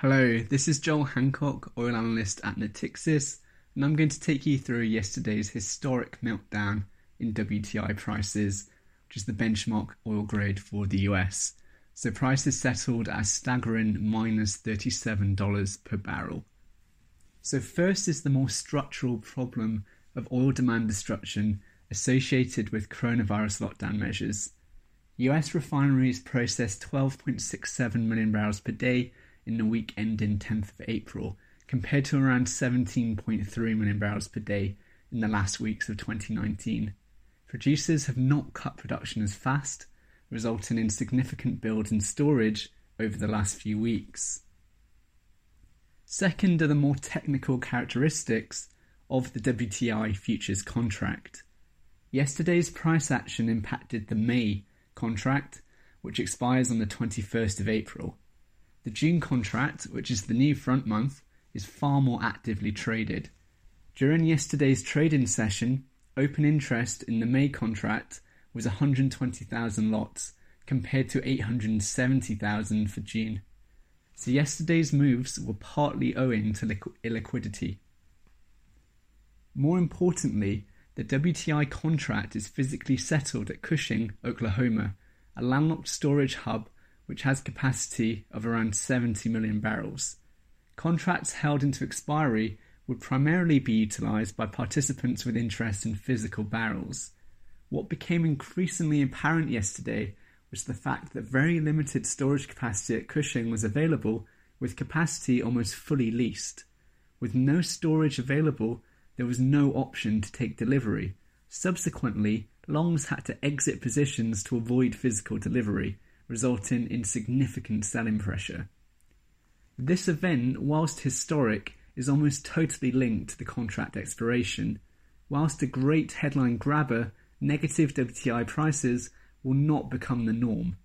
Hello, this is Joel Hancock, oil analyst at Natixis, and I'm going to take you through yesterday's historic meltdown in WTI prices, which is the benchmark oil grade for the US. So prices settled at staggering minus $37 per barrel. So first is the more structural problem of oil demand destruction associated with coronavirus lockdown measures. US refineries processed 12.67 million barrels per day in the week ending 10th of April, compared to around 17.3 million barrels per day in the last weeks of 2019. Producers have not cut production as fast, resulting in significant build in storage over the last few weeks. Second are the more technical characteristics of the WTI futures contract. Yesterday's price action impacted the May contract, which expires on the 21st of April. The June contract, which is the new front month, is far more actively traded. During yesterday's trading session, open interest in the May contract was 120,000 lots compared to 870,000 for June. So yesterday's moves were partly owing to illiquidity. More importantly, the WTI contract is physically settled at Cushing, Oklahoma, a landlocked storage hub which has capacity of around 70 million barrels. Contracts held into expiry would primarily be utilised by participants with interest in physical barrels. What became increasingly apparent yesterday was the fact that very limited storage capacity at Cushing was available, with capacity almost fully leased. With no storage available, there was no option to take delivery. Subsequently, longs had to exit positions to avoid physical delivery, resulting in significant selling pressure. This event, whilst historic, is almost totally linked to the contract expiration. Whilst a great headline grabber, negative WTI prices will not become the norm.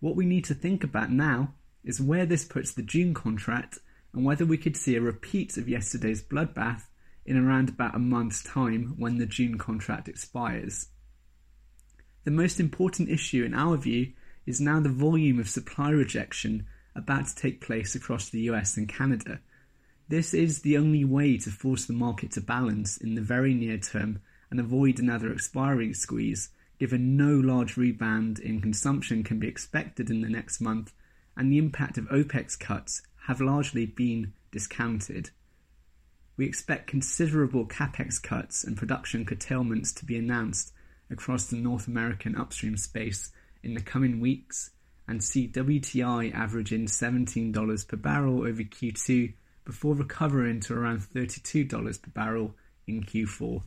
What we need to think about now is where this puts the June contract and whether we could see a repeat of yesterday's bloodbath in around about a month's time when the June contract expires. The most important issue, in our view, is now the volume of supply rejection about to take place across the US and Canada. This is the only way to force the market to balance in the very near term and avoid another expiring squeeze, given no large rebound in consumption can be expected in the next month and the impact of OPEC's cuts have largely been discounted. We expect considerable capex cuts and production curtailments to be announced across the North American upstream space in the coming weeks and see WTI averaging $17 per barrel over Q2 before recovering to around $32 per barrel in Q4.